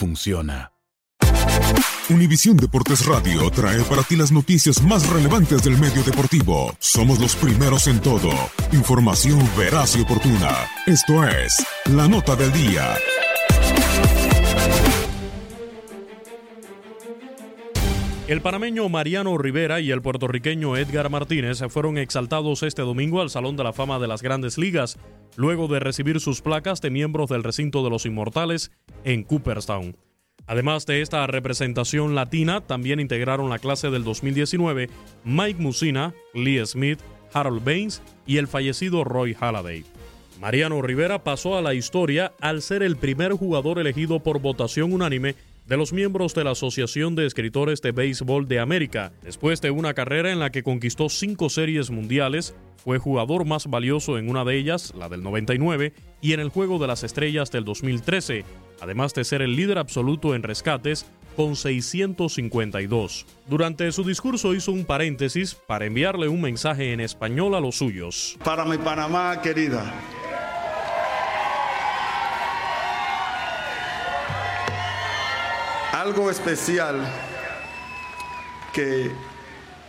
funciona. Univisión Deportes Radio trae para ti las noticias más relevantes del medio deportivo. Somos los primeros en todo. Información veraz y oportuna. Esto es La Nota del Día. El panameño Mariano Rivera y el puertorriqueño Edgar Martínez fueron exaltados este domingo al Salón de la Fama de las Grandes Ligas, luego de recibir sus placas de miembros del recinto de los Inmortales en Cooperstown. Además de esta representación latina, también integraron la clase del 2019 Mike Musina, Lee Smith, Harold Baines y el fallecido Roy Halladay. Mariano Rivera pasó a la historia al ser el primer jugador elegido por votación unánime de los miembros de la Asociación de Escritores de Béisbol de América. Después de una carrera en la que conquistó cinco series mundiales, fue jugador más valioso en una de ellas, la del 99, y en el Juego de las Estrellas del 2013, además de ser el líder absoluto en rescates con 652. Durante su discurso hizo un paréntesis para enviarle un mensaje en español a los suyos. Para mi Panamá querida, algo especial que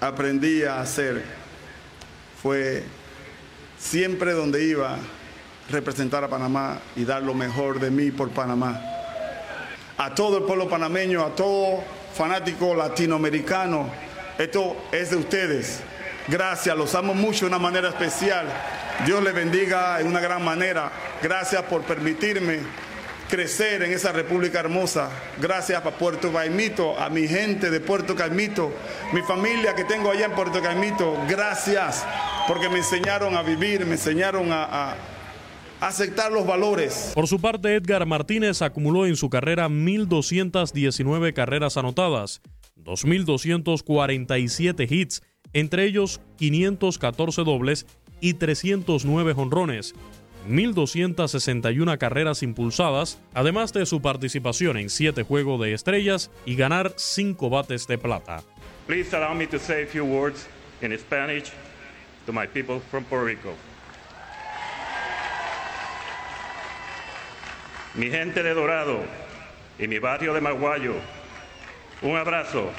aprendí a hacer fue siempre donde iba representar a Panamá y dar lo mejor de mí por Panamá. A todo el pueblo panameño, a todo fanático latinoamericano, esto es de ustedes. Gracias, los amo mucho de una manera especial. Dios les bendiga en una gran manera. Gracias por permitirme crecer en esa república hermosa. Gracias a Puerto Caimito, a mi gente de Puerto Caimito, mi familia que tengo allá en Puerto Caimito. Gracias porque me enseñaron a vivir, me enseñaron a, a aceptar los valores. Por su parte, Edgar Martínez acumuló en su carrera 1.219 carreras anotadas, 2.247 hits, entre ellos 514 dobles y 309 honrones. 1.261 carreras impulsadas, además de su participación en 7 Juegos de Estrellas y ganar 5 bates de plata. Please allow me to say a few words in Spanish to my people from Puerto Rico. Mi gente de Dorado y mi barrio de Maguayo, un abrazo.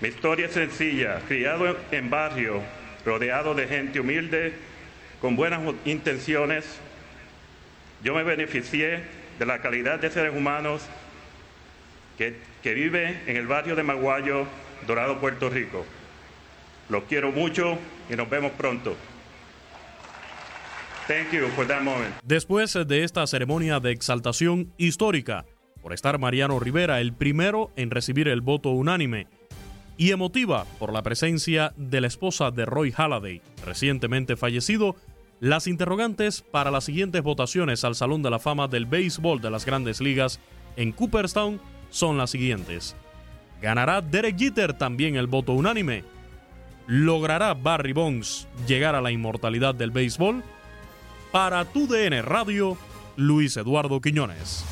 Mi historia es sencilla, criado en barrio, rodeado de gente humilde, con buenas intenciones. Yo me beneficié de la calidad de seres humanos que, que vive en el barrio de Maguayo, Dorado, Puerto Rico. Los quiero mucho y nos vemos pronto. Thank you for that moment. Después de esta ceremonia de exaltación histórica, por estar Mariano Rivera el primero en recibir el voto unánime, y emotiva por la presencia de la esposa de Roy Halladay, recientemente fallecido, las interrogantes para las siguientes votaciones al Salón de la Fama del Béisbol de las Grandes Ligas en Cooperstown son las siguientes. ¿Ganará Derek Jeter también el voto unánime? ¿Logrará Barry Bonds llegar a la inmortalidad del béisbol? Para tu DN Radio, Luis Eduardo Quiñones.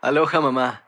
Aloha mamá,